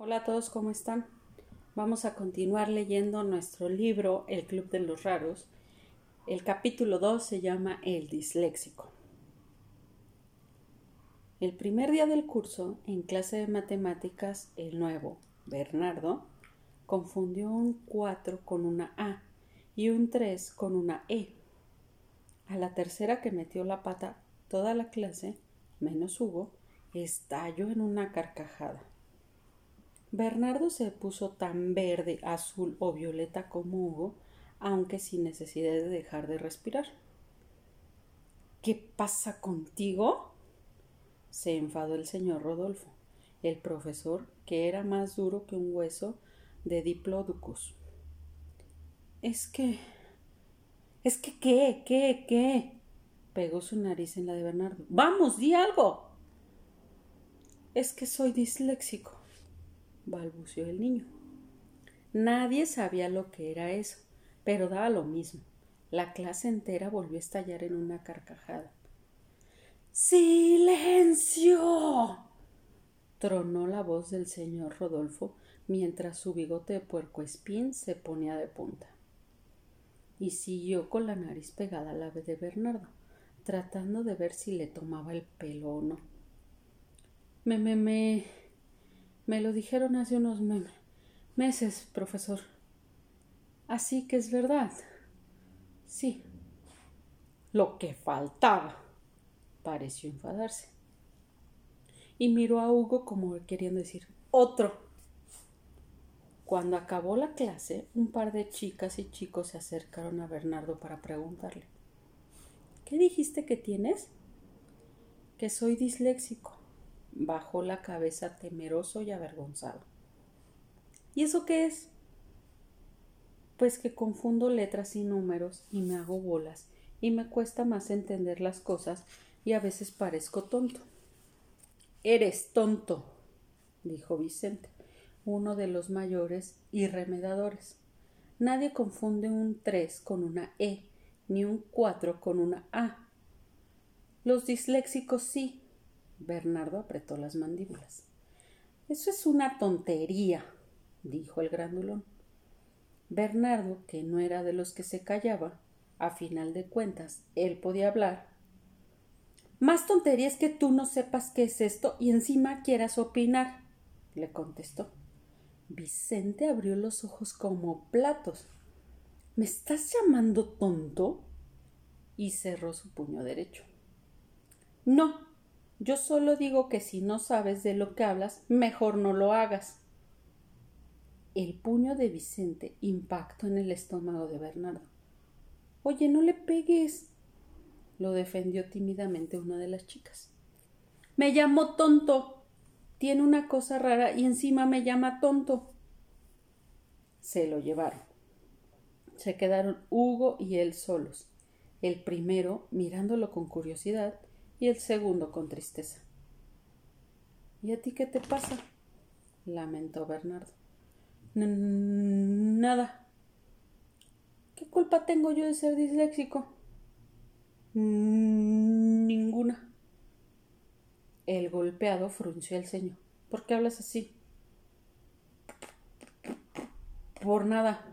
Hola a todos, ¿cómo están? Vamos a continuar leyendo nuestro libro El Club de los Raros. El capítulo 2 se llama El disléxico. El primer día del curso, en clase de matemáticas, el nuevo, Bernardo, confundió un 4 con una A y un 3 con una E. A la tercera que metió la pata toda la clase, menos Hugo, estalló en una carcajada. Bernardo se puso tan verde, azul o violeta como Hugo, aunque sin necesidad de dejar de respirar. ¿Qué pasa contigo? se enfadó el señor Rodolfo, el profesor, que era más duro que un hueso de Diplodocus. Es que. Es que qué, qué, qué. pegó su nariz en la de Bernardo. Vamos, di algo. Es que soy disléxico balbuceó el niño. Nadie sabía lo que era eso, pero daba lo mismo. La clase entera volvió a estallar en una carcajada. ¡Silencio! tronó la voz del señor Rodolfo mientras su bigote de puercoespín se ponía de punta. Y siguió con la nariz pegada a la de Bernardo, tratando de ver si le tomaba el pelo o no. Me, me, me, me lo dijeron hace unos meses, profesor. Así que es verdad. Sí. Lo que faltaba. Pareció enfadarse. Y miró a Hugo como queriendo decir otro. Cuando acabó la clase, un par de chicas y chicos se acercaron a Bernardo para preguntarle ¿Qué dijiste que tienes? Que soy disléxico bajó la cabeza temeroso y avergonzado. ¿Y eso qué es? Pues que confundo letras y números y me hago bolas y me cuesta más entender las cosas y a veces parezco tonto. Eres tonto, dijo Vicente, uno de los mayores y remedadores. Nadie confunde un 3 con una E, ni un 4 con una A. Los disléxicos sí, Bernardo apretó las mandíbulas. Eso es una tontería, dijo el grandulón. Bernardo, que no era de los que se callaba, a final de cuentas, él podía hablar. Más tontería es que tú no sepas qué es esto y encima quieras opinar, le contestó. Vicente abrió los ojos como platos. ¿Me estás llamando tonto? y cerró su puño derecho. No, yo solo digo que si no sabes de lo que hablas, mejor no lo hagas. El puño de Vicente impactó en el estómago de Bernardo. Oye, no le pegues. lo defendió tímidamente una de las chicas. Me llamó tonto. Tiene una cosa rara y encima me llama tonto. Se lo llevaron. Se quedaron Hugo y él solos. El primero mirándolo con curiosidad y el segundo con tristeza. ¿Y a ti qué te pasa? lamentó Bernardo. nada. ¿Qué culpa tengo yo de ser disléxico? ninguna. El golpeado frunció el ceño. ¿Por qué hablas así? Por nada.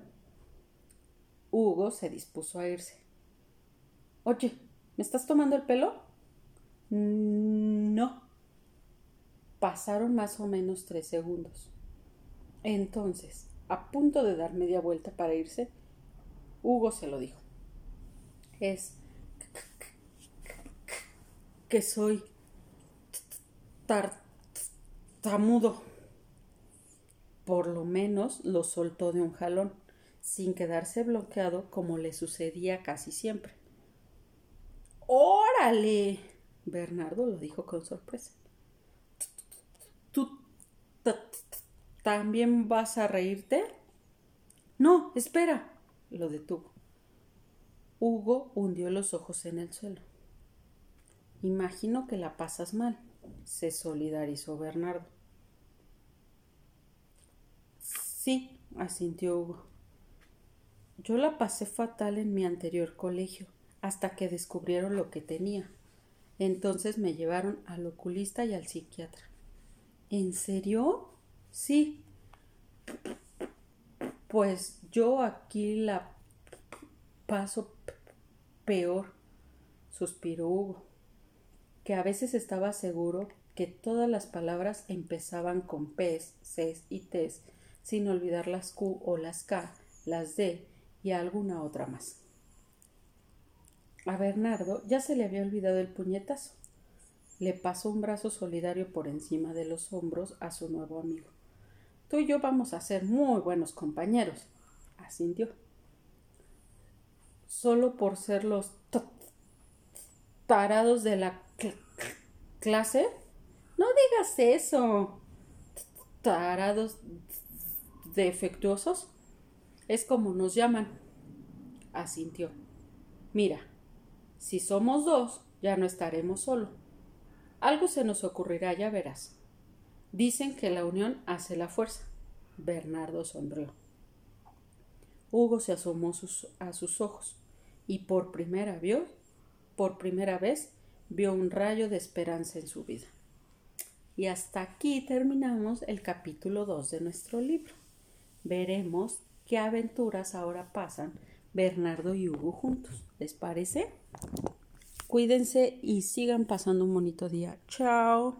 Hugo se dispuso a irse. Oye, ¿me estás tomando el pelo? No. Pasaron más o menos tres segundos. Entonces, a punto de dar media vuelta para irse, Hugo se lo dijo. Es que soy tartamudo. Por lo menos lo soltó de un jalón, sin quedarse bloqueado como le sucedía casi siempre. ¡Órale! Bernardo lo dijo con sorpresa. ¿Tú también vas a reírte? No, espera, lo detuvo. Hugo hundió los ojos en el suelo. Imagino que la pasas mal, se solidarizó Bernardo. Sí, asintió Hugo. Yo la pasé fatal en mi anterior colegio, hasta que descubrieron lo que tenía. Entonces me llevaron al oculista y al psiquiatra. ¿En serio? Sí. Pues yo aquí la paso peor, suspiró Hugo, que a veces estaba seguro que todas las palabras empezaban con P's, C's y T's, sin olvidar las Q o las K, las D y alguna otra más. A Bernardo ya se le había olvidado el puñetazo. Le pasó un brazo solidario por encima de los hombros a su nuevo amigo. Tú y yo vamos a ser muy buenos compañeros, asintió. Solo por ser los tarados de la clase. No digas eso. Tarados defectuosos. Es como nos llaman. Asintió. Mira, si somos dos, ya no estaremos solos. Algo se nos ocurrirá, ya verás. Dicen que la unión hace la fuerza. Bernardo sonrió. Hugo se asomó a sus ojos y por primera por primera vez, vio un rayo de esperanza en su vida. Y hasta aquí terminamos el capítulo 2 de nuestro libro. Veremos qué aventuras ahora pasan Bernardo y Hugo juntos. ¿Les parece? Cuídense y sigan pasando un bonito día. Chao.